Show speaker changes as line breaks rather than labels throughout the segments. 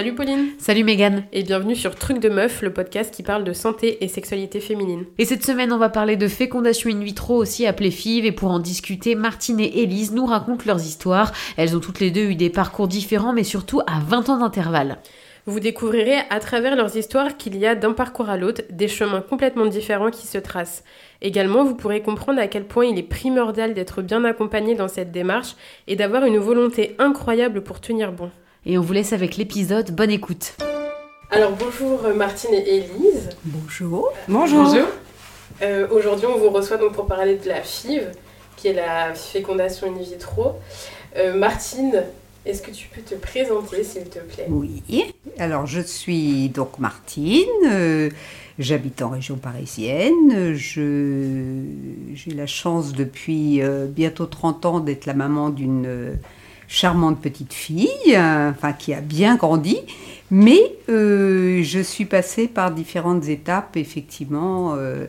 Salut Pauline
Salut Megan
Et bienvenue sur Truc de Meuf, le podcast qui parle de santé et sexualité féminine.
Et cette semaine, on va parler de fécondation in vitro, aussi appelée FIV, et pour en discuter, Martine et Élise nous racontent leurs histoires. Elles ont toutes les deux eu des parcours différents, mais surtout à 20 ans d'intervalle.
Vous découvrirez à travers leurs histoires qu'il y a d'un parcours à l'autre des chemins complètement différents qui se tracent. Également, vous pourrez comprendre à quel point il est primordial d'être bien accompagné dans cette démarche et d'avoir une volonté incroyable pour tenir bon.
Et on vous laisse avec l'épisode. Bonne écoute.
Alors bonjour euh, Martine et Élise.
Bonjour.
Bonjour. Euh, aujourd'hui, on vous reçoit donc pour parler de la FIV, qui est la fécondation in vitro. Euh, Martine, est-ce que tu peux te présenter, s'il te plaît?
Oui. Alors, je suis donc Martine. J'habite en région parisienne. J'ai la chance depuis bientôt 30 ans d'être la maman d'une charmante petite fille, euh, enfin qui a bien grandi, mais euh, je suis passée par différentes étapes effectivement euh,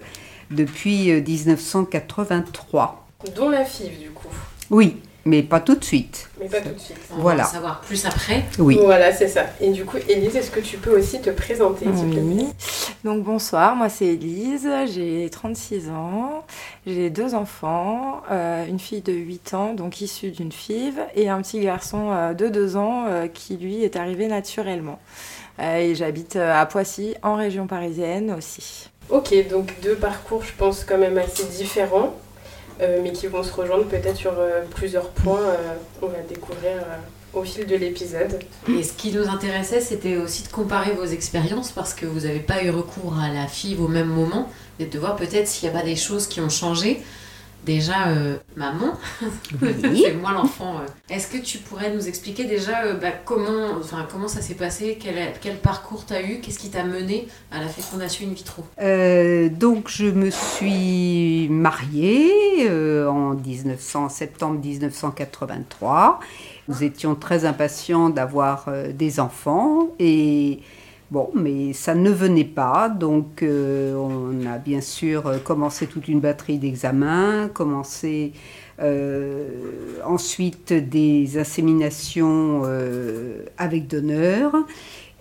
depuis 1983.
Dont la FIV du coup.
Oui, mais pas tout de suite.
Mais pas tout de suite.
On voilà. va en savoir plus après.
Oui.
Voilà, c'est ça. Et du coup, Élise, est-ce que tu peux aussi te présenter
Oui. Donc bonsoir, moi c'est Élise, j'ai 36 ans, j'ai deux enfants, euh, une fille de 8 ans, donc issue d'une FIV, et un petit garçon euh, de 2 ans euh, qui lui est arrivé naturellement. et j'habite à Poissy, en région parisienne aussi.
Ok, donc deux parcours, je pense, quand même assez différents. Euh, mais qui vont se rejoindre peut-être sur euh, plusieurs points. Euh, on va découvrir au fil de l'épisode.
Et ce qui nous intéressait, c'était aussi de comparer vos expériences parce que vous n'avez pas eu recours à la FIV au même moment, mais de voir peut-être s'il n'y a pas des choses qui ont changé Déjà, euh, maman, c'est moi l'enfant. Euh. Est-ce que tu pourrais nous expliquer déjà euh, bah, comment, enfin, comment ça s'est passé quel, quel parcours tu as eu Qu'est-ce qui t'a mené à la fécondation in vitro?
Donc, je me suis mariée en 1900, septembre 1983. Nous étions très impatients d'avoir des enfants et Bon, mais ça ne venait pas, donc euh, on a bien sûr euh, commencé toute une batterie d'examens, commencé euh, ensuite des inséminations avec donneur,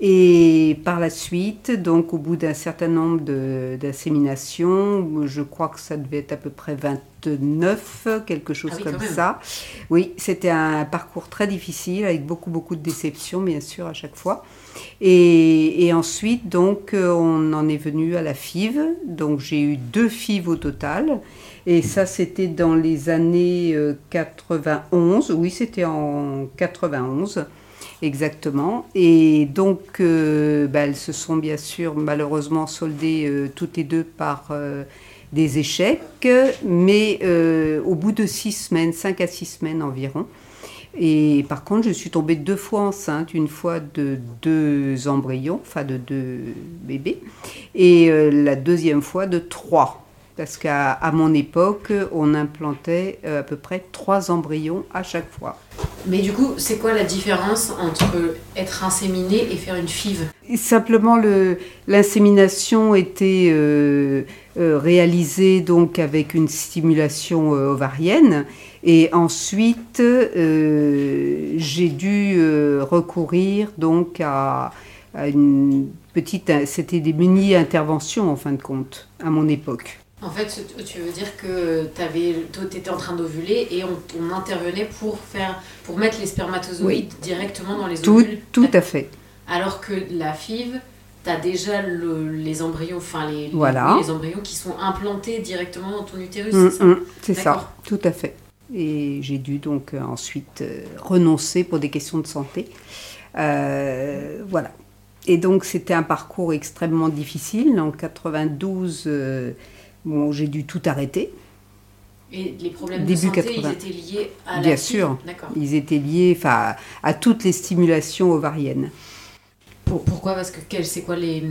et par la suite, donc au bout d'un certain nombre d'inséminations, je crois que ça devait être à peu près 29, quelque chose ah comme ça. Oui, c'était un parcours très difficile avec beaucoup beaucoup de déceptions bien sûr à chaque fois. Et, ensuite, donc, on en est venu à la FIV. Donc, j'ai eu deux FIV au total. Et ça, c'était dans les années 91. Euh, oui, c'était en 91, exactement. Et donc, euh, bah, elles se sont bien sûr malheureusement soldées toutes les deux par des échecs. Mais au bout de six semaines, cinq à six semaines environ, et par contre, je suis tombée deux fois enceinte, une fois de deux embryons, enfin de deux bébés, et euh, la deuxième fois de trois. Parce qu'à mon époque, on implantait euh, à peu près trois embryons à chaque fois.
Mais du coup, c'est quoi la différence entre être inséminé et faire une FIV
Simplement, l'insémination était euh, réalisée donc avec une stimulation ovarienne et ensuite, euh, j'ai dû euh, recourir donc à, une petite, c'était des mini-interventions en fin de compte, à mon époque.
En fait, tu veux dire que tu étais en train d'ovuler et on, intervenait pour, faire, pour mettre les spermatozoïdes directement dans les
tout,
ovules
Tout à fait.
Alors que la FIV, tu as déjà les embryons, enfin les, les, embryons qui sont implantés directement dans ton utérus,
c'est ça mm, C'est ça, tout à fait. Et j'ai dû donc euh, ensuite euh, renoncer pour des questions de santé. Euh, voilà. Et donc c'était un parcours extrêmement difficile. En 92, bon, j'ai dû tout arrêter.
Et les problèmes de santé, ils étaient liés à la
Bien sûr, ils étaient liés à toutes les stimulations ovariennes.
Pourquoi? Parce que c'est quoi les,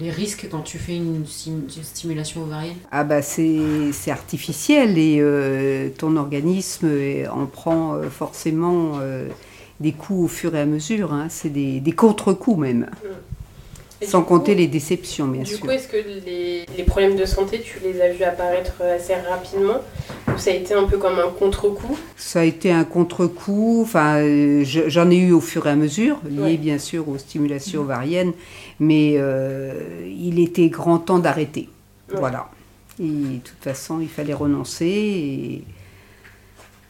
les risques quand tu fais une, stimulation ovarienne?
Ah bah c'est artificiel et euh, ton organisme euh, en prend euh, forcément des coups au fur et à mesure. Hein. C'est des, des contre-coups même. Sans compter les déceptions, bien
du
sûr.
Du coup, est-ce que les, les, problèmes de santé, tu les as vus apparaître assez rapidement Ou ça a été un peu comme un contre-coup?
Ça a été un contre-coup. Enfin, euh, j'en ai eu au fur et à mesure, lié ouais. bien sûr aux stimulations ovariennes, mais euh, il était grand temps d'arrêter. Ouais. Voilà. Et de toute façon, il fallait renoncer. Et...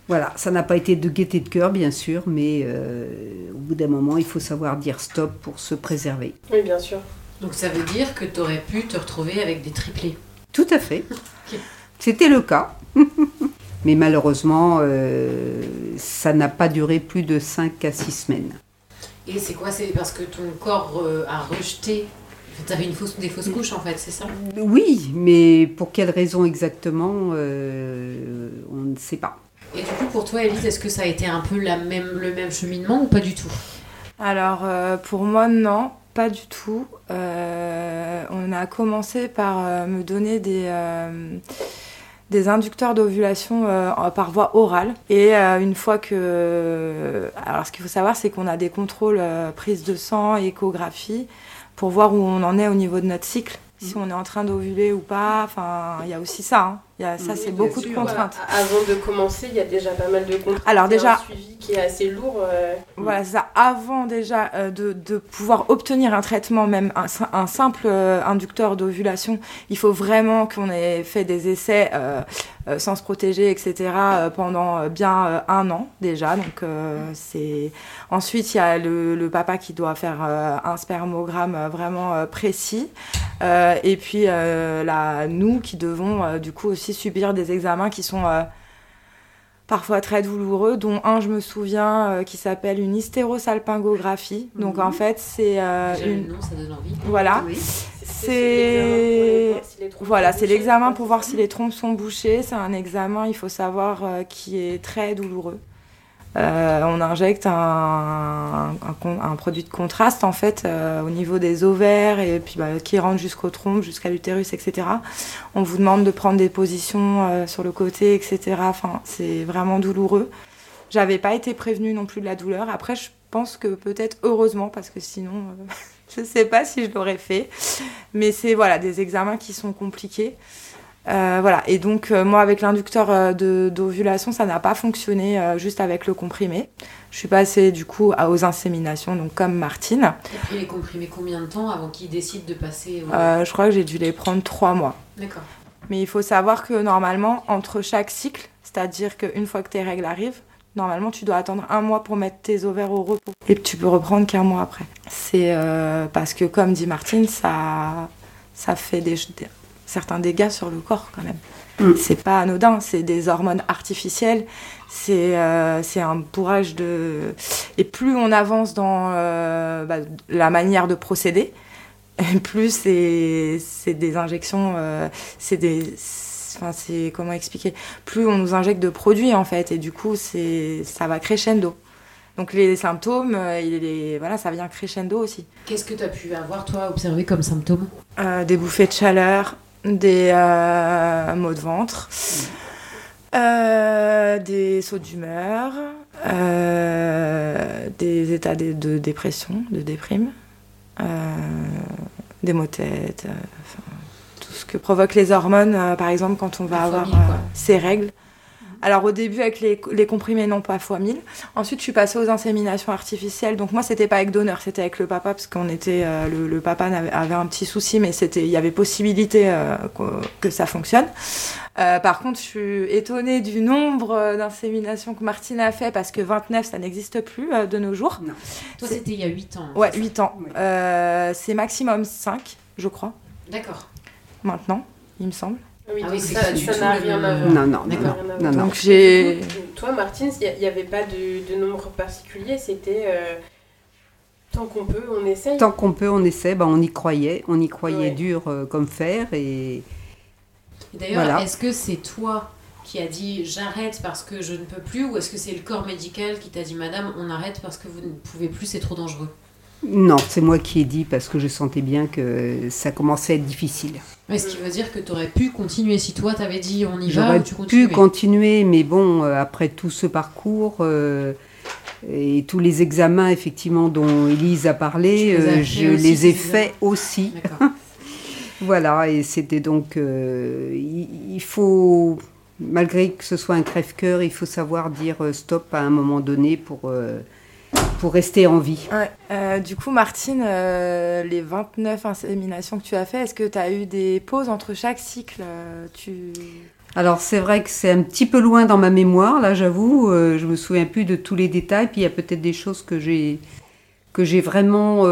Voilà, ça n'a pas été de gaieté de cœur, bien sûr, mais euh, au bout d'un moment, il faut savoir dire stop pour se préserver.
Oui, bien sûr.
Donc ça veut dire que tu aurais pu te retrouver avec des triplés
Tout à fait. okay. C'était le cas. mais malheureusement, euh, ça n'a pas duré plus de 5 à 6 semaines.
Et c'est quoi? C'est parce que ton corps euh, a rejeté? Tu avais une fausse, des fausses couches en fait, c'est ça?
Oui, mais pour quelle raison exactement, euh, on ne sait pas.
Et du coup, pour toi, Elise, est-ce que ça a été un peu la même, le même cheminement ou pas du tout?
Alors, euh, pour moi, non, pas du tout. Euh, on a commencé par euh, me donner des, des inducteurs d'ovulation par voie orale. Et une fois que... Alors, ce qu'il faut savoir, c'est qu'on a des contrôles prise de sang, échographie, pour voir où on en est au niveau de notre cycle si on est en train d'ovuler ou pas. Enfin, il y a aussi ça. Hein. Il y a, ça,
Oui,
c'est beaucoup
sûr.
de contraintes.
Voilà. Avant de commencer, il y a déjà pas mal de contraintes.
Alors, déjà-
un suivi qui est assez lourd. euh,
Voilà, ça. Avant déjà euh, de, de pouvoir obtenir un traitement, même un, un simple euh, inducteur d'ovulation, il faut vraiment qu'on ait fait des essais euh, sans se protéger, etc. pendant bien un an déjà. Donc c'est ensuite il y a le, le papa qui doit faire un spermogramme vraiment précis. Et puis là, nous qui devons du coup aussi subir des examens qui sont euh, parfois très douloureux, dont un, je me souviens, euh, qui s'appelle une hystérosalpingographie. Donc
Mhm.
en fait, c'est euh, une...
nom, ça donne envie.
Voilà.
Oui.
C'est-
l'examen pour voir si les trompes
Voilà,
sont
c'est
bouchées,
l'examen pour
c'est
voir si les trompes sont bouchées. C'est un examen, il faut savoir, euh, qui est très douloureux. Euh, on injecte un, produit de contraste en fait euh, au niveau des ovaires et puis bah, qui rentre jusqu'aux trompes, jusqu'à l'utérus, etc. On vous demande de prendre des positions euh, sur le côté, etc. Enfin, c'est vraiment douloureux. J'avais pas été prévenue non plus de la douleur. Après, je pense que peut-être heureusement parce que sinon, je sais pas si je l'aurais fait. Mais c'est voilà des examens qui sont compliqués. Euh, voilà. Et donc euh, moi avec l'inducteur euh, de- d'ovulation, ça n'a pas fonctionné euh, juste avec le comprimé. Je suis passée du coup à- aux inséminations, donc comme Martine.
Et puis les comprimés combien de temps avant qu'ils décident de passer au...
Je crois que j'ai dû les prendre trois mois.
D'accord.
Mais il faut savoir que normalement, entre chaque cycle, c'est-à-dire qu'une fois que tes règles arrivent, normalement tu dois attendre un mois pour mettre tes ovaires au repos. Et tu peux reprendre qu'un mois après. C'est parce que, comme dit Martine, ça, ça fait des, des- certains dégâts sur le corps quand même.
Mm.
C'est pas anodin, c'est des hormones artificielles, c'est euh, c'est un bourrage de. Et plus on avance dans euh, bah, la manière de procéder, et plus c'est c'est des injections, euh, c'est des. Enfin, c'est comment expliquer Plus on nous injecte de produits en fait, et du coup, c'est ça va crescendo. Donc les symptômes, euh, il est- voilà, ça vient crescendo aussi.
Qu'est-ce que tu as pu avoir, toi, observé comme symptômes
Euh, des bouffées de chaleur, des euh, maux de ventre, euh, des sauts d'humeur, euh, des états de, de dépression, de déprime, des maux de tête, tout ce que provoquent les hormones, par exemple, quand on va avoir ses règles. Alors au début avec les, les comprimés non pas fois 1000. Ensuite je suis passée aux inséminations artificielles. Donc moi c'était pas avec donneur, c'était avec le papa parce qu'on était euh, le, le papa avait un petit souci mais c'était il y avait possibilité euh, que, que ça fonctionne. Euh, par contre je suis étonnée du nombre d'inséminations que Martine a fait parce que 29 ça n'existe plus euh, de nos jours.
Non.
Toi, c'était il y a 8 ans.
Ouais,
c'est ça
8 ans.
Oui.
Euh, c'est maximum 5 je crois
D'accord.
maintenant, il me semble.
Oui,
Ah
donc
oui, c'est
ça n'a rien à voir.
Non, non,
D'accord.
non, non.
Donc j'ai
Toi, Martine, il n'y avait pas de, de nombre particulier, c'était euh, tant qu'on peut, on essaye.
Tant qu'on peut, on essaie. Ben, on y croyait. On y croyait
Ouais.
dur euh, comme fer. Et
Et D'ailleurs,
Voilà.
est-ce que c'est toi qui as dit j'arrête parce que je ne peux plus ou est-ce que c'est le corps médical qui t'a dit madame on arrête parce que vous ne pouvez plus c'est trop dangereux?
Non, c'est moi qui ai dit parce que je sentais bien que ça commençait à être difficile.
Mais ce qui veut dire que tu aurais pu continuer si toi t'avais dit on y va
J'aurais
ou tu continues
pu continuer, mais bon, euh, après tout ce parcours, euh, et tous les examens, effectivement, dont Elise a parlé, je les ai faits aussi. voilà, et c'était donc. il, faut, malgré que ce soit un crève-cœur, il faut savoir dire stop à un moment donné pour pour rester en vie.
Euh, du coup, Martine, euh, les 29 inséminations que tu as fait, est-ce que tu as eu des pauses entre chaque cycle euh, tu...
Alors c'est vrai que c'est un petit peu loin dans ma mémoire, là j'avoue, je me souviens plus de tous les détails, puis il y a peut-être des choses que j'ai que j'ai vraiment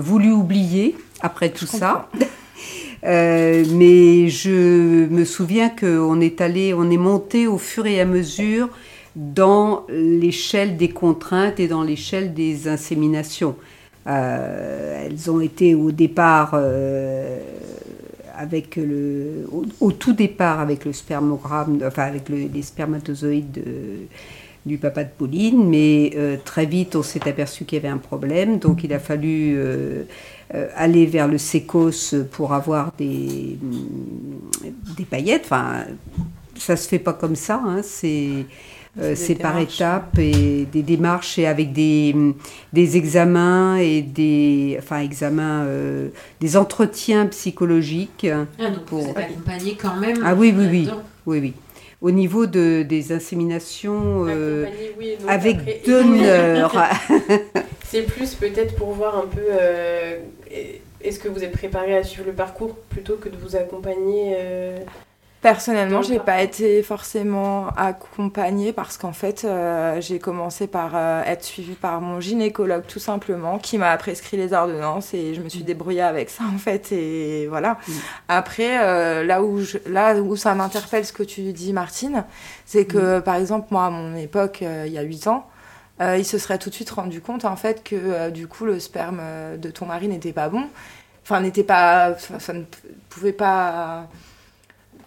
voulu oublier après tout ça. mais je me souviens qu'on est allé, on est monté au fur et à mesure dans l'échelle des contraintes et dans l'échelle des inséminations. Euh, elles ont été au départ euh, avec le, au, tout départ avec le spermogramme, enfin avec les spermatozoïdes du papa de Pauline, mais euh, très vite on s'est aperçu qu'il y avait un problème, donc il a fallu aller vers le sécos pour avoir des, des paillettes. Enfin, ça se fait pas comme ça, hein, c'est euh, c'est par étapes et des démarches et avec des, des examens et des enfin examens euh, des entretiens psychologiques
ah, donc pour vous accompagné quand même
ah oui oui oui. oui oui. Au niveau de, des inséminations euh, oui, avec donneur
c'est plus peut-être pour voir un peu est-ce que vous êtes préparé à suivre le parcours plutôt que de vous accompagner
Personnellement, j'ai pas été forcément accompagnée parce qu'en fait, euh, j'ai commencé par euh, être suivie par mon gynécologue tout simplement, qui m'a prescrit les ordonnances et je me suis mm. débrouillée avec ça en fait. Et voilà. Mm. Après, euh, là où je, là où ça m'interpelle ce que tu dis, Martine, c'est que mm. par exemple moi, à mon époque, il y a 8 ans. il se serait tout de suite rendu compte en fait que du coup le sperme de ton mari n'était pas bon, enfin n'était pas, ça ne pouvait pas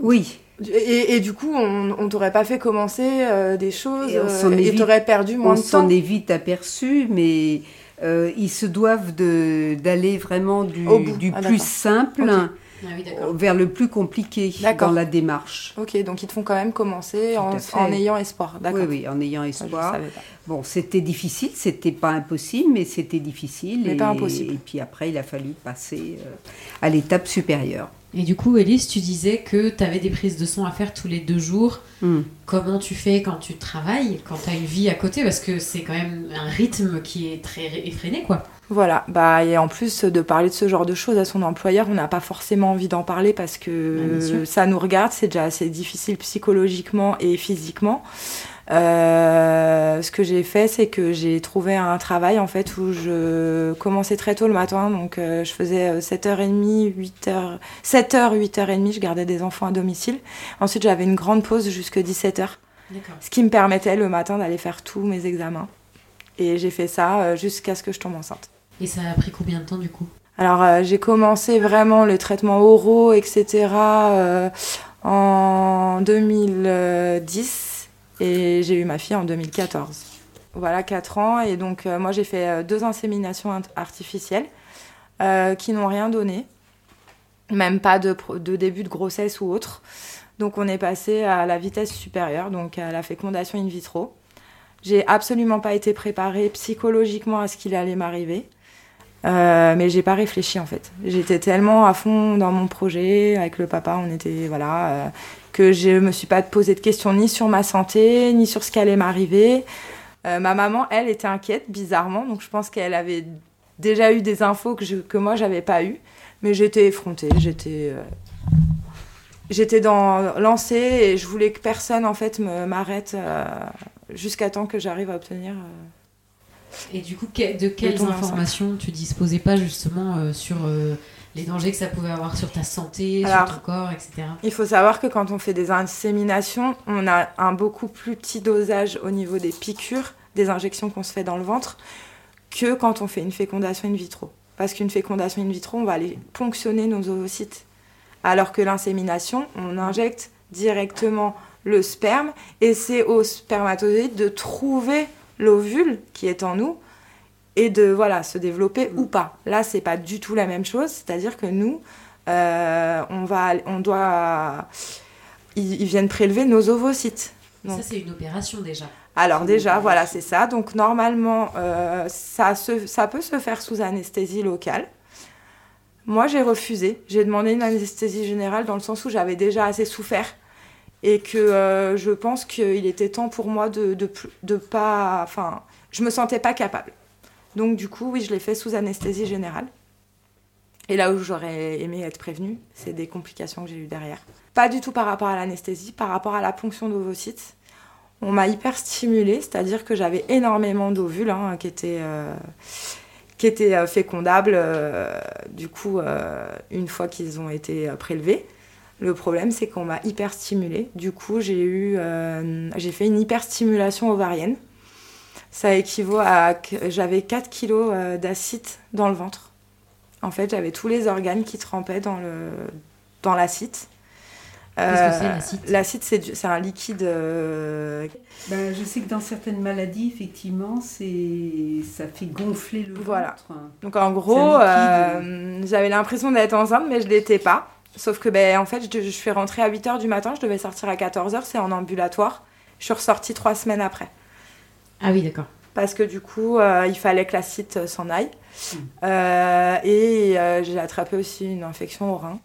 oui.
Et, du coup, on, t'aurait pas fait commencer euh, des choses et, euh, t'aurais perdu moins de temps.
On s'en est vite aperçu, mais euh, ils se doivent d'aller vraiment du, du ah, plus simple. Ah vers le plus compliqué dans la démarche.
Ok, donc ils te font quand même commencer en, ayant espoir.
Oui, oui, en ayant espoir. bon, c'était difficile, c'était pas impossible, mais c'était difficile.
Mais et, pas impossible.
Et puis après, il a fallu passer à l'étape supérieure.
Et du coup, Elise, tu disais que tu avais des prises de son à faire tous les deux jours. Hmm. Comment tu fais quand tu travailles, quand tu as une vie à côté? Parce que c'est quand même un rythme qui est très effréné, quoi.
Voilà, bah, et en plus de parler de ce genre de choses à son employeur, on n'a pas forcément envie d'en parler parce que ça nous regarde, c'est déjà assez difficile psychologiquement et physiquement. Euh, ce que j'ai fait, c'est que j'ai trouvé un travail en fait où je commençais très tôt le matin, donc euh, je faisais 7h30, 8h, 7h, 8h30, je gardais des enfants à domicile. Ensuite, j'avais une grande pause jusque 17h, ce qui me permettait le matin d'aller faire tous mes examens. Et j'ai fait ça euh, jusqu'à ce que je tombe enceinte.
Et ça a pris combien de temps du coup?
Alors, j'ai commencé vraiment le traitement oraux, etc. en 2010 et j'ai eu ma fille en 2014. Voilà, 4 ans. Et donc, euh, moi, j'ai fait euh, deux inséminations artificielles euh, qui n'ont rien donné. Même pas de, début de grossesse ou autre. Donc, on est passé à la vitesse supérieure, donc à la fécondation in vitro. J'ai absolument pas été préparée psychologiquement à ce qu'il allait m'arriver. Mais j'ai pas réfléchi en fait. J'étais tellement à fond dans mon projet avec le papa, on était voilà que je me suis pas posé de questions ni sur ma santé, ni sur ce qui allait m'arriver. Euh, ma maman, elle, était inquiète, bizarrement, donc je pense qu'elle avait déjà eu des infos que, je, que moi, pas eu. Mais j'étais effrontée, j'étais... Euh, j'étais dans lancée et je voulais que personne en fait m'arrête euh, jusqu'à temps que j'arrive à obtenir.
Et du coup, de quelles informations tu disposais pas justement sur les dangers que ça pouvait avoir sur ta santé, sur ton corps, etc.
Il faut savoir que quand on fait des inséminations, on a un beaucoup plus petit dosage au niveau des piqûres, des injections qu'on se fait dans le ventre, que quand on fait une fécondation in vitro. Parce qu'une fécondation in vitro, on va aller ponctionner nos ovocytes. Alors que l'insémination, on injecte directement le sperme et c'est au spermatozoïde de trouver l'ovule qui est en nous et de voilà se développer ou pas. Là, c'est pas du tout la même chose. C'est-à-dire que nous, euh, on va, on doit, ils, viennent prélever nos ovocytes.
ça, c'est une opération déjà.
Alors déjà, voilà, c'est ça. Donc normalement, euh, ça, ça peut se faire sous anesthésie locale. Moi, j'ai refusé. J'ai demandé une anesthésie générale dans le sens où j'avais déjà assez souffert et que euh, je pense qu'il était temps pour moi de, de, pas... Enfin, je me sentais pas capable. Donc du coup, oui, je l'ai fait sous anesthésie générale. Et là où j'aurais aimé être prévenue, c'est des complications que j'ai eues derrière. Pas du tout par rapport à l'anesthésie, par rapport à la ponction d'ovocytes. On m'a hyper stimulée, c'est-à-dire que j'avais énormément d'ovules hein, qui étaient, euh, qui étaient euh, fécondables, du coup, une fois qu'ils ont été prélevés. Le problème, c'est qu'on m'a hyper stimulée. Du coup, j'ai eu, j'ai fait une hyperstimulation ovarienne. Ça équivaut à, j'avais 4 kilos d'acide dans le ventre. En fait, j'avais tous les organes qui trempaient dans le dans l'acide.
Qu'est-ce que c'est euh, l'acide?
L'acide, c'est un liquide. Euh,
ben, je sais que dans certaines maladies, effectivement, ça fait gonfler le
voilà.
ventre.
Donc en gros, euh, j'avais l'impression d'être enceinte, mais je l'étais pas. Sauf que, ben, en fait, je, je suis rentrée à 8h du matin, je devais sortir à 14h, c'est en ambulatoire. Je suis ressortie trois semaines après.
Ah oui, d'accord.
Parce que du coup, il fallait que l'acide s'en aille. Euh, et euh, j'ai attrapé aussi une infection au rein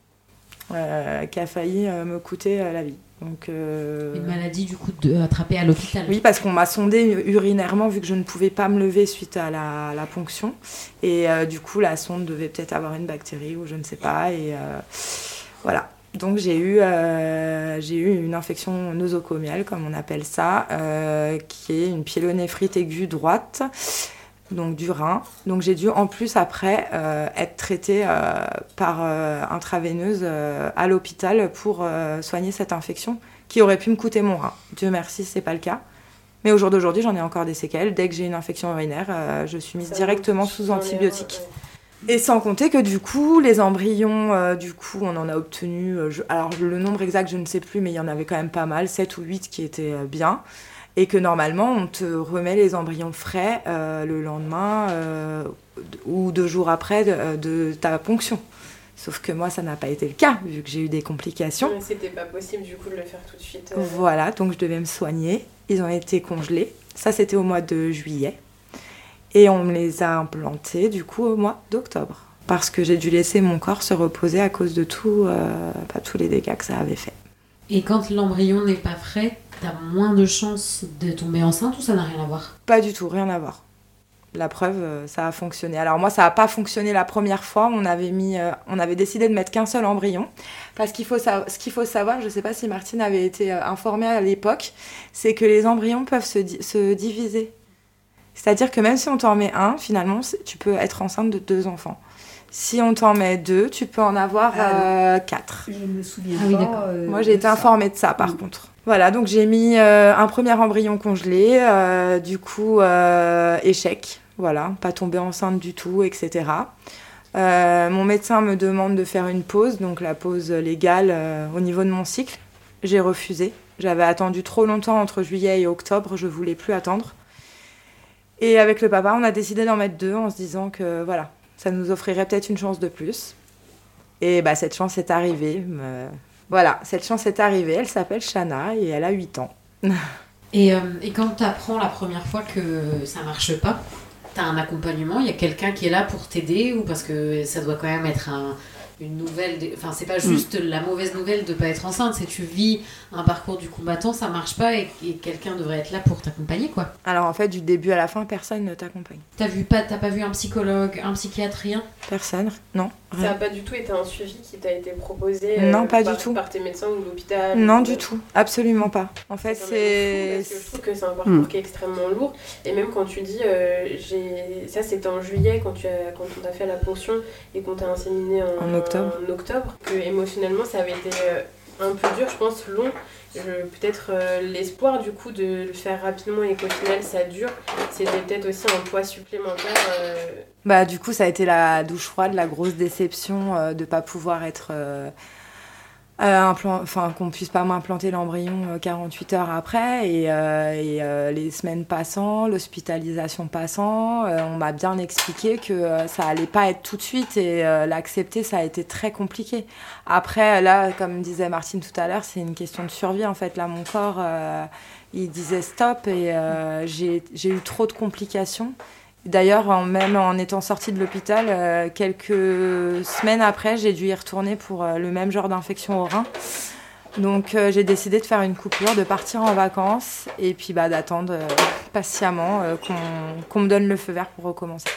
euh, qui a failli me coûter la vie. Donc,
Une maladie du coup de, attrapée à l'hôpital
Oui, parce qu'on m'a sondé urinairement vu que je ne pouvais pas me lever suite à la, la ponction. Et du coup, la sonde devait peut-être avoir une bactérie ou je ne sais pas. Et voilà. Donc j'ai eu, j'ai eu une infection nosocomiale, comme on appelle ça, qui est une pyélonéphrite aiguë droite donc du rein. Donc j'ai dû en plus après euh, être traitée euh, par euh, intraveineuse à l'hôpital pour soigner cette infection qui aurait pu me coûter mon rein. Dieu merci, c'est pas le cas. Mais au jour d'aujourd'hui, j'en ai encore des séquelles. Dès que j'ai une infection urinaire, je suis mise directement sous antibiotiques. Et sans compter que du coup, les embryons, du coup, on en a obtenu. alors le nombre exact, je ne sais plus, mais il y en avait quand même pas mal, 7 ou 8 qui étaient bien et que normalement on te remet les embryons frais euh, le lendemain euh, ou deux jours après de, ta ponction. Sauf que moi, ça n'a pas été le cas, vu que j'ai eu des complications.
C'était pas possible du coup de le faire tout de suite.
Euh. Voilà, donc je devais me soigner. Ils ont été congelés. Ça, c'était au mois de juillet. Et on me les a implantés du coup au mois d'octobre. Parce que j'ai dû laisser mon corps se reposer à cause de tout, pas tous les dégâts que ça avait fait.
Et quand l'embryon n'est pas frais, t'as moins de chances de tomber enceinte ou ça n'a rien à voir?
Pas du tout, rien à voir. La preuve, euh, ça a fonctionné. Alors moi, ça n'a pas fonctionné la première fois. On avait, mis, euh, on avait décidé de mettre qu'un seul embryon. Parce qu'il faut ce qu'il faut savoir, je ne sais pas si Martine avait été euh, informée à l'époque, c'est que les embryons peuvent se, se diviser. C'est-à-dire que même si on t'en met un, finalement, tu peux être enceinte de deux enfants. Si on t'en met deux, tu peux en avoir ah, quatre.
Je me souviens ah, pas.
Moi, j'ai été informée de ça, par contre. Voilà, donc j'ai mis euh, un premier embryon congelé, euh, du coup, euh, échec, voilà, pas tombé enceinte du tout, etc. mon médecin me demande de faire une pause, donc la pause légale au niveau de mon cycle. J'ai refusé. J'avais attendu trop longtemps entre juillet et octobre, je voulais plus attendre. Et avec le papa, on a décidé d'en mettre deux en se disant que voilà, ça nous offrirait peut-être une chance de plus. Et bah, cette chance est arrivée. Voilà, cette chance est arrivée. Elle s'appelle Shana et elle a 8 ans.
et, euh, et, quand tu apprends la première fois que ça marche pas, tu as un accompagnement, il y a quelqu'un qui est là pour t'aider ou parce que ça doit quand même être un, une nouvelle. Enfin, c'est pas mm. juste la mauvaise nouvelle de pas être enceinte, c'est tu vis un parcours du combattant, ça marche pas et, quelqu'un devrait être là pour t'accompagner, quoi.
Alors en fait, du début à la fin, personne ne t'accompagne.
T'as vu pas, t'as pas vu un psychologue, un psychiatre, rien?
Personne, non.
Ça n'a pas du tout été un suivi qui t'a été proposé
Non, euh, pas du tout.
Par tes médecins ou l'hôpital
Non, du tout, absolument pas. En fait, c'est.
Je trouve que c'est un parcours mm. qui est extrêmement lourd. Et même quand tu dis, euh, j'ai ça c'était en juillet quand, tu as... quand on t'a fait la ponction et qu'on t'a inséminé en,
en octobre.
En octobre, que émotionnellement ça avait été euh, un peu dur, je pense, long. Peut-être l'espoir du coup de le faire rapidement et qu'au final ça dure, c'était peut-être aussi un poids supplémentaire.
Bah, du coup, ça a été la douche froide, la grosse déception euh, de ne pas pouvoir être. Euh, enfin qu'on puisse pas m'implanter l'embryon 48 euh, heures après et, euh, les semaines passant, l'hospitalisation passant, on m'a bien expliqué que ça allait pas être tout de suite et l'accepter ça a été très compliqué. Après là, comme disait Martine tout à l'heure, c'est une question de survie en fait. Là mon corps il disait stop et j'ai eu trop de complications D'ailleurs, même en étant sortie de l'hôpital, euh, quelques semaines après, j'ai dû y retourner pour euh, le même genre d'infection au rein. Donc euh, j'ai décidé de faire une coupure, de partir en vacances et puis bah, d'attendre patiemment qu'on me donne le feu vert pour recommencer.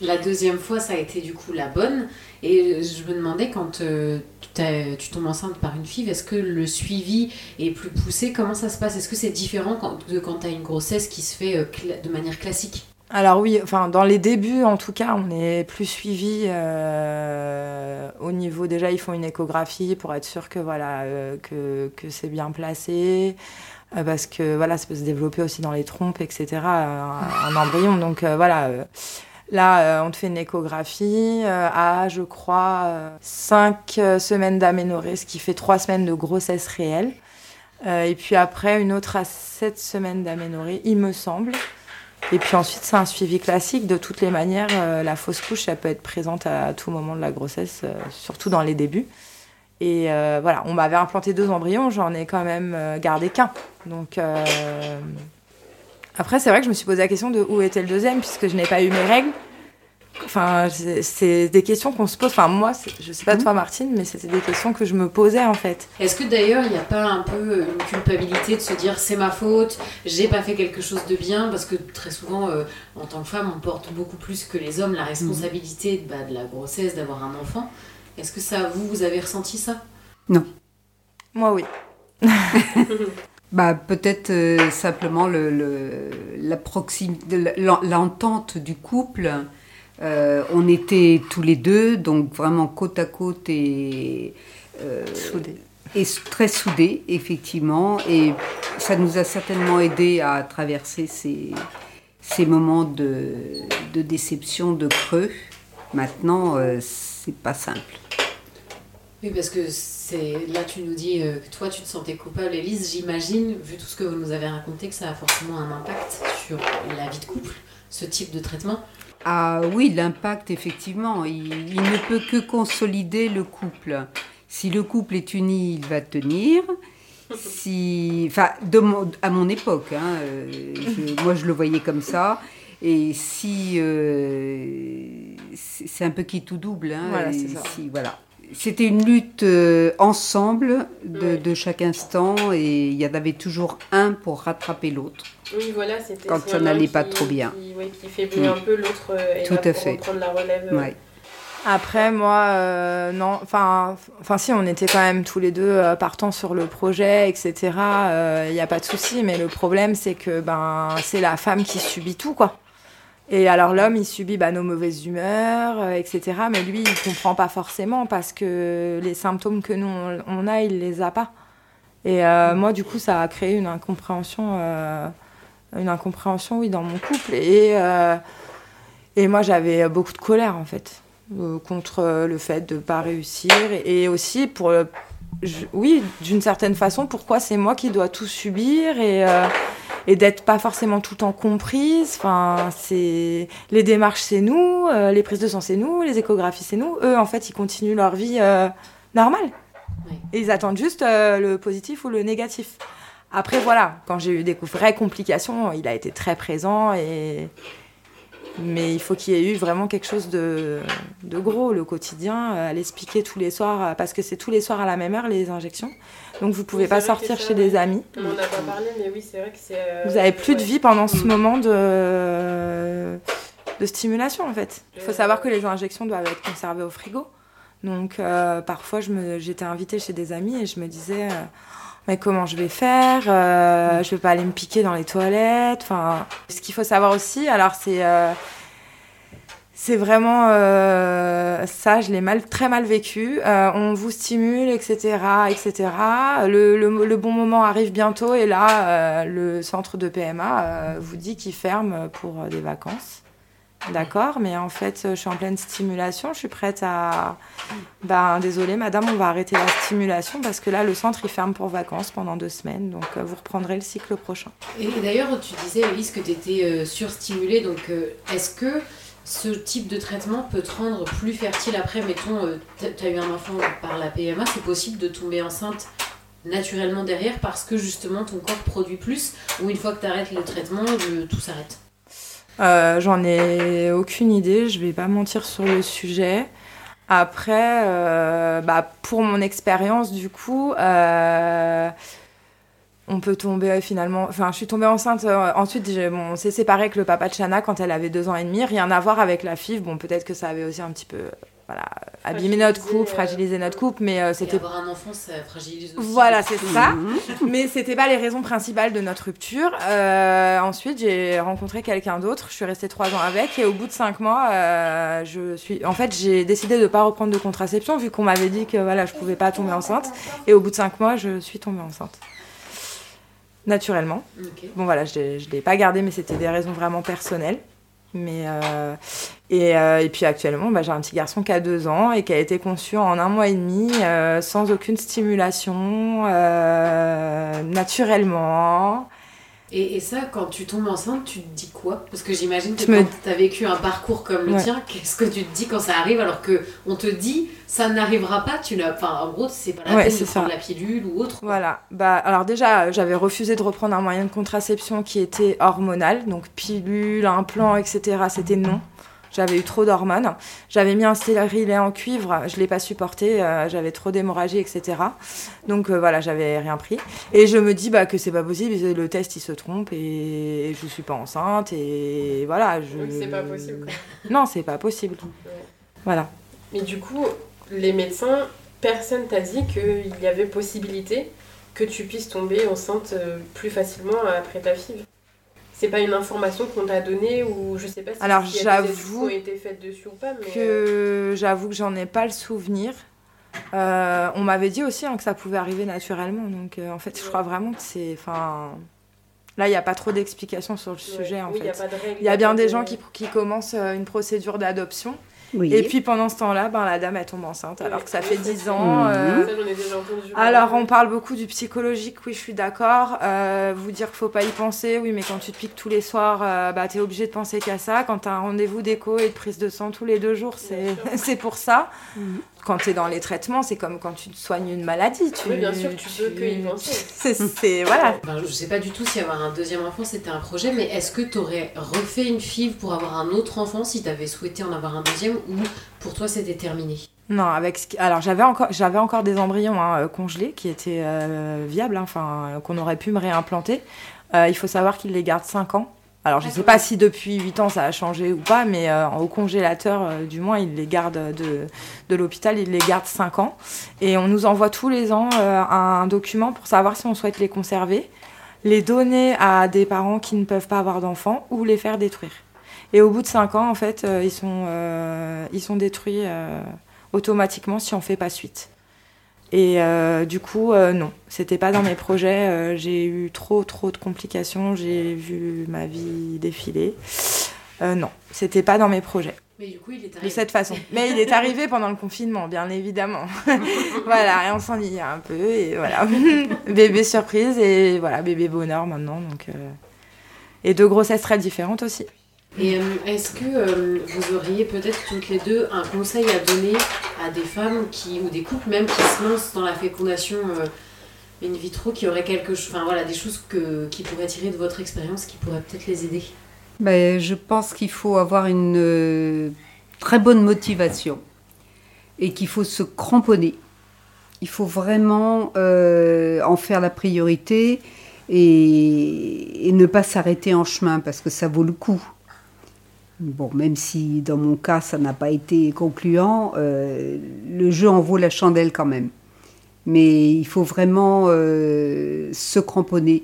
La deuxième fois, ça a été du coup la bonne. Et je me demandais, quand tu tombes enceinte par une fille, est-ce que le suivi est plus poussé? Comment ça se passe? Est-ce que c'est différent de quand tu as une grossesse qui se fait de manière classique?
Alors oui, enfin dans les débuts en tout cas, on est plus suivi euh, au niveau déjà ils font une échographie pour être sûr que voilà euh, que, que c'est bien placé euh, parce que voilà ça peut se développer aussi dans les trompes etc un, embryon donc voilà là on te fait une échographie à je crois 5 semaines d'aménorrhée ce qui fait 3 semaines de grossesse réelle et puis après une autre à 7 semaines d'aménorrhée il me semble. Et puis ensuite, c'est un suivi classique. De toutes les manières, euh, la fausse couche, ça peut être présente à, tout moment de la grossesse, euh, surtout dans les débuts. Et euh, voilà, on m'avait implanté deux embryons, j'en ai quand même gardé qu'un. Donc après, c'est vrai que je me suis posé la question de où était le deuxième, puisque je n'ai pas eu mes règles. Enfin, c'est des questions qu'on se pose. Enfin, moi, je sais pas toi, mhm. Martine, mais c'était des questions que je me posais en fait.
Est-ce que d'ailleurs, il n'y a pas un peu une culpabilité de se dire c'est ma faute, j'ai pas fait quelque chose de bien? Parce que très souvent, euh, en tant que femme, on porte beaucoup plus que les hommes la responsabilité bah, de la grossesse, d'avoir un enfant. Est-ce que ça, vous, vous avez ressenti ça?
Non.
Moi, oui.
bah, peut-être euh, simplement le, la proximité, l'entente du couple euh, on était tous les deux, donc vraiment côte à côte et,
euh,
et très soudés, effectivement. Et ça nous a certainement aidé à traverser ces, ces moments de, de, déception, de creux. Maintenant, euh, c'est pas simple.
Oui, parce que c'est là, tu nous dis que toi, tu te sentais coupable, Elise. J'imagine, vu tout ce que vous nous avez raconté, que ça a forcément un impact sur la vie de couple, ce type de traitement.
Ah oui, l'impact, effectivement. Il, ne peut que consolider le couple. Si le couple est uni, il va tenir. Si, enfin, à mon époque, hein, euh, moi je le voyais comme ça. Et si euh, c'est un peu qui tout double, hein,
voilà, ça.
Si, voilà. C'était une lutte euh, ensemble de, chaque instant et il y en avait toujours un pour rattraper l'autre.
Oui, voilà, c'était
quand ça n'allait pas trop bien.
Qui, oui, qui faiblit un peu, l'autre euh,
Tout à fait.
prendre la relève. Euh.
Après, moi, non, enfin, enfin, si, on était quand même tous les deux partants sur le projet, etc. Il n'y a pas de souci, mais le problème, c'est que ben, c'est la femme qui subit tout, quoi. Et alors l'homme, il subit bah, nos mauvaises humeurs, euh, etc. Mais lui, il comprend pas forcément parce que les symptômes que nous, on, a, il les a pas. Et euh, moi, du coup, ça a créé une incompréhension, euh, une incompréhension, oui, dans mon couple. Et, et moi, j'avais beaucoup de colère, en fait, contre le fait de pas réussir. Et aussi, pour, oui, d'une certaine façon, pourquoi c'est moi qui dois tout subir et et d'être pas forcément tout le temps comprise. Enfin, c'est les démarches, c'est nous, euh, les prises de sang, c'est nous, les échographies, c'est nous. Eux, en fait, ils continuent leur vie euh, normale. Et ils attendent juste euh, le positif ou le négatif. Après, voilà, quand j'ai eu des vraies complications, il a été très présent et mais il faut qu'il y ait eu vraiment quelque chose de, de gros, le quotidien, à l'expliquer tous les soirs, parce que c'est tous les soirs à la même heure les injections. Donc vous pouvez pas sortir chez des amis.
On n'en a pas parlé, mais oui, c'est vrai que c'est. Euh,
vous avez plus de vie pendant ce moment de, de stimulation en fait. Il faut savoir que les injections doivent être conservées au frigo. Donc euh, parfois j'étais invitée chez des amis et je me disais euh, mais comment je vais faire Je vais pas aller me piquer dans les toilettes. Enfin, ce qu'il faut savoir aussi, alors c'est c'est vraiment euh, ça, je l'ai mal, très mal vécu. Euh, on vous stimule, etc., etc. Le, le, bon moment arrive bientôt et là, euh, le centre de PMA vous dit qu'il ferme pour des vacances. D'accord, mais en fait, je suis en pleine stimulation, je suis prête à. Ben, désolé, madame, on va arrêter la stimulation parce que là, le centre, il ferme pour vacances pendant deux semaines, donc euh, vous reprendrez le cycle prochain.
Et d'ailleurs, tu disais, Elise, que tu étais euh, surstimulée, donc euh, est-ce que ce type de traitement peut te rendre plus fertile après Mettons, tu as eu un enfant par la PMA, c'est possible de tomber enceinte naturellement derrière parce que justement ton corps produit plus ou une fois que tu arrêtes le traitement, tout s'arrête?
Euh, J'en ai aucune idée, je vais pas mentir sur le sujet. Après, euh, bah, pour mon expérience, du coup, euh, on peut tomber finalement. Enfin, je suis tombée enceinte. ensuite, on s'est séparé avec le papa de Chana quand elle avait deux ans et demi. Rien à voir avec la FIV. Bon, peut-être que ça avait aussi un petit peu voilà, abîmer notre couple, euh, fragiliser notre couple, mais euh, c'était.
Avoir un enfant, ça fragilise aussi.
Voilà, c'est ça. Mhm. mais c'était pas les raisons principales de notre rupture. Euh, ensuite, j'ai rencontré quelqu'un d'autre. Je suis restée trois ans avec, et au bout de cinq mois, je suis. En fait, j'ai décidé de pas reprendre de contraception vu qu'on m'avait dit que voilà, je pouvais pas tomber enceinte. Et au bout de cinq mois, je suis tombée enceinte. Naturellement. Bon voilà, je, je l'ai pas gardé, mais c'était des raisons vraiment personnelles. Mais euh, et, euh, et, puis actuellement, bah, j'ai un petit garçon qui a deux ans et qui a été conçu en un mois et demi euh, sans aucune stimulation, naturellement.
Et, ça, quand tu tombes enceinte, tu te dis quoi? Parce que j'imagine que quand tu as vécu un parcours comme le tien, qu'est-ce que tu te dis quand ça arrive alors que on te dit ça n'arrivera pas tu Enfin, en gros, c'est pas la peine de prendre la pilule ou autre.
Voilà. Bah, alors déjà, j'avais refusé de reprendre un moyen de contraception qui était hormonal, donc pilule, implant, etc. C'était non. J'avais eu trop d'hormones. J'avais mis un stérilet en cuivre, je ne l'ai pas supporté, euh, j'avais trop d'hémorragie, etc. Donc euh, voilà, j'avais rien pris. Et je me dis bah, que c'est pas possible, le test il se trompe et je suis pas enceinte et voilà. Je...
C'est pas possible. Quoi.
Non, c'est pas possible. Voilà.
Mais du coup, les médecins, personne t'a dit qu'il y avait possibilité que tu puisses tomber enceinte euh, plus facilement après ta FIV? C'est pas une information qu'on t'a donnée ou je sais pas si
Alors des ont
été faites dessus ou pas. Mais...
Que euh, j'avoue que j'en ai pas le souvenir. Euh, on m'avait dit aussi hein, que ça pouvait arriver naturellement. Donc euh, en fait, je crois vraiment que c'est. Enfin, là, il n'y a pas trop d'explications sur le sujet. En fait. Il y a, bien des gens qui, qui commencent une procédure d'adoption. Et puis pendant ce temps-là, ben, la dame elle tombe enceinte alors que ça fait 10 ans. Euh, alors on parle beaucoup du psychologique, oui je suis d'accord. Euh, vous dire qu'il faut pas y penser, oui mais quand tu te piques tous les soirs, euh, bah, tu es obligé de penser qu'à ça. Quand tu as un rendez-vous d'écho et de prise de sang tous les deux jours, c'est pour ça. Quand tu es dans les traitements, c'est comme quand tu soignes une maladie. Tu,
oui, bien sûr, tu, peux que y penser.
C'est, voilà.
je sais pas du tout si avoir un deuxième enfant c'était un projet, mais est-ce que tu aurais refait une FIV pour avoir un autre enfant si tu avais souhaité en avoir un deuxième ou pour toi c'était terminé?
Non, avec alors j'avais encore j'avais encore des embryons hein, euh, congelés qui étaient euh, viables, hein, enfin qu'on aurait pu me réimplanter. Euh, il faut savoir qu'ils les gardent 5 ans alors, je ne sais pas si depuis 8 ans ça a changé ou pas, mais euh, au congélateur, euh, du moins, il les garde de, de l'hôpital, il les garde 5 ans. Et on nous envoie tous les ans euh, un document pour savoir si on souhaite les conserver, les donner à des parents qui ne peuvent pas avoir d'enfants ou les faire détruire. Et au bout de 5 ans, en fait, ils, sont, ils sont détruits automatiquement si on ne fait pas suite. Et euh, du coup, euh, non, c'était pas dans mes projets. Euh, j'ai eu trop, trop de complications. J'ai vu ma vie défiler. non, c'était pas dans mes projets.
Mais du coup, il est
arrivé. De cette façon. Mais il est arrivé pendant le confinement, bien évidemment. voilà, et on s'ennuyait un peu. Et voilà, bébé surprise et voilà, bébé bonheur maintenant. Donc, Et deux grossesses très différentes aussi.
Et euh, est-ce que euh, vous auriez peut-être toutes les deux un conseil à donner à des femmes qui, ou des couples même qui se lancent dans la fécondation euh, in vitro, qui auraient quelque enfin voilà, des choses que, qui pourraient tirer de votre expérience, qui pourraient peut-être les aider?
Ben, Je pense qu'il faut avoir une très bonne motivation et qu'il faut se cramponner. Il faut vraiment en faire la priorité et ne pas s'arrêter en chemin parce que ça vaut le coup. Bon, même si dans mon cas ça n'a pas été concluant, euh, le jeu en vaut la chandelle quand même. Mais il faut vraiment euh, se cramponner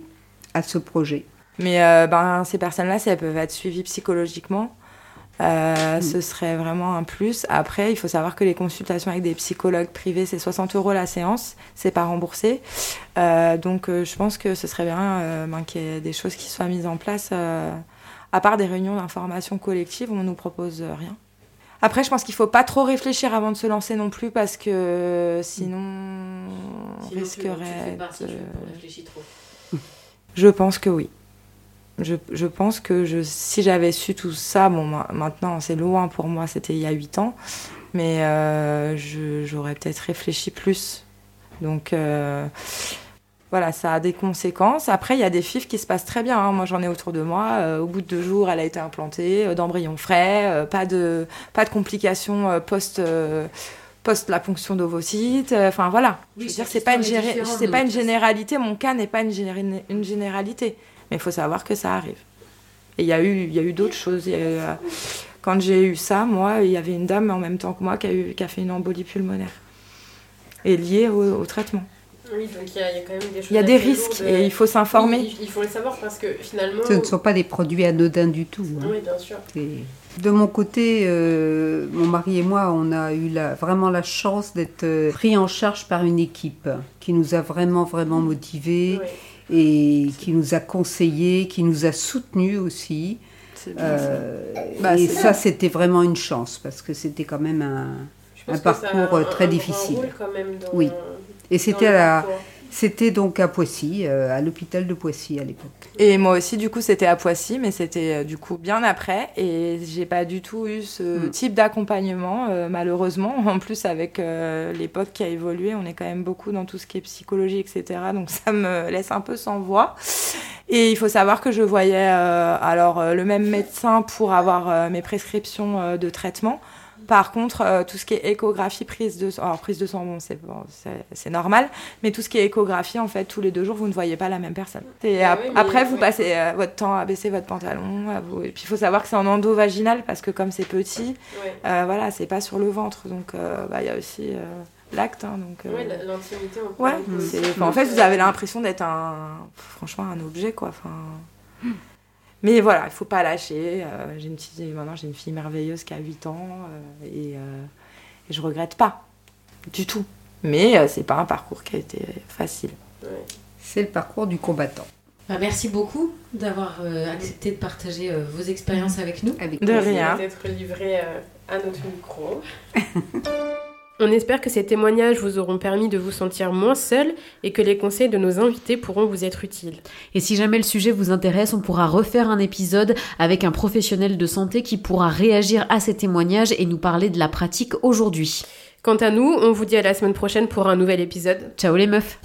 à ce projet.
Mais euh, ben, ces personnes-là, si elles peuvent être suivies psychologiquement, mm. ce serait vraiment un plus. Après, il faut savoir que les consultations avec des psychologues privés, c'est 60 euros la séance, c'est pas remboursé. donc, je pense que ce serait bien ben, qu'il y ait des choses qui soient mises en place à part des réunions d'information collective, on ne nous propose rien. Après, je pense qu'il faut pas trop réfléchir avant de se lancer non plus parce que sinon, on
Sinon,
risquerait.
tu si trop.
Je pense que oui. Je, je pense que je, si j'avais su tout ça, bon, ma- maintenant c'est loin pour moi, c'était il y a 8 ans, mais euh, j'aurais peut-être réfléchi plus. Donc euh, voilà, ça a des conséquences. Après, il y a des FIF qui se passent très bien. hein. Moi, j'en ai autour de moi. Euh, au bout de deux jours, elle a été implantée, euh, d'embryon frais, euh, pas, de, pas de complications post, post la ponction d'ovocytes. Enfin voilà.
Oui,
je veux dire, c'est pas, une, géré- pas une généralité. Mon cas n'est pas une, géné- une généralité. Mais il faut savoir que ça arrive. Et il y a eu, il y a eu d'autres choses. Eu, quand j'ai eu ça, moi, il y avait une dame en même temps que moi qui a, eu, qui a fait une embolie pulmonaire. Et liée au, au traitement.
Oui, donc il y, a il y a quand même des choses.
Il y a des
assez
risques et il faut s'informer.
Oui, il, faut le savoir parce que finalement.
Ce ne sont pas des produits anodins du tout. hein.
Oui, bien sûr.
De mon côté, euh, mon mari et moi, on a eu la- vraiment la chance d'être euh, pris en charge par une équipe qui nous a vraiment, vraiment motivés
Oui.
et qui nous a conseillés, qui nous a soutenus aussi.
C'est bien,
Euh,
Bah,
et ça, c'était vraiment une chance parce que c'était quand même un. Parcours, euh,
un-
très difficile.
rôle quand même dans-
Oui. Et c'était à la, c'était donc à Poissy, euh, à l'hôpital de Poissy à l'époque.
Et moi aussi, du coup, c'était à Poissy, mais c'était euh, du coup bien après. Et j'ai pas du tout eu ce
Mm.
type d'accompagnement, euh, malheureusement. En plus, avec euh, l'époque qui a évolué, on est quand même beaucoup dans tout ce qui est psychologie, etc. Donc ça me laisse un peu sans voix. Et il faut savoir que je voyais euh, alors euh, le même médecin pour avoir euh, mes prescriptions euh, de traitement. Par contre, euh, tout ce qui est échographie, prise de sang, alors prise de sang, bon, c'est bon, normal, mais tout ce qui est échographie, en fait, tous les deux jours, vous ne voyez pas la même personne. Et
Ah
ap-
oui, mais-
après, vous
oui.
passez euh, votre temps à baisser votre pantalon, à vous... et puis il faut savoir que c'est en endovaginal parce que comme c'est petit,
Ouais.
euh, voilà, c'est pas sur le ventre, donc euh, bah, il y a aussi euh, l'acte, hein, donc. euh,
Ouais, l'intimité.
Ouais,
aussi-
enfin, en fait, vous avez l'impression d'être un, franchement, un objet, quoi. Enfin, mais voilà, il faut pas lâcher. euh, j'ai une petite, maintenant, j'ai une fille merveilleuse qui a 8 ans euh, et, euh, et je regrette pas du tout. Mais euh, c'est pas un parcours qui a été facile.
Ouais.
C'est le parcours du combattant.
Bah, merci beaucoup d'avoir accepté de partager vos expériences avec nous.
Avec
De rien.
d'être livré à notre micro. On espère que ces témoignages vous auront permis de vous sentir moins seul et que les conseils de nos invités pourront vous être utiles.
Et si jamais le sujet vous intéresse, on pourra refaire un épisode avec un professionnel de santé qui pourra réagir à ces témoignages et nous parler de la pratique aujourd'hui.
Quant à nous, on vous dit à la semaine prochaine pour un nouvel épisode.
Ciao les meufs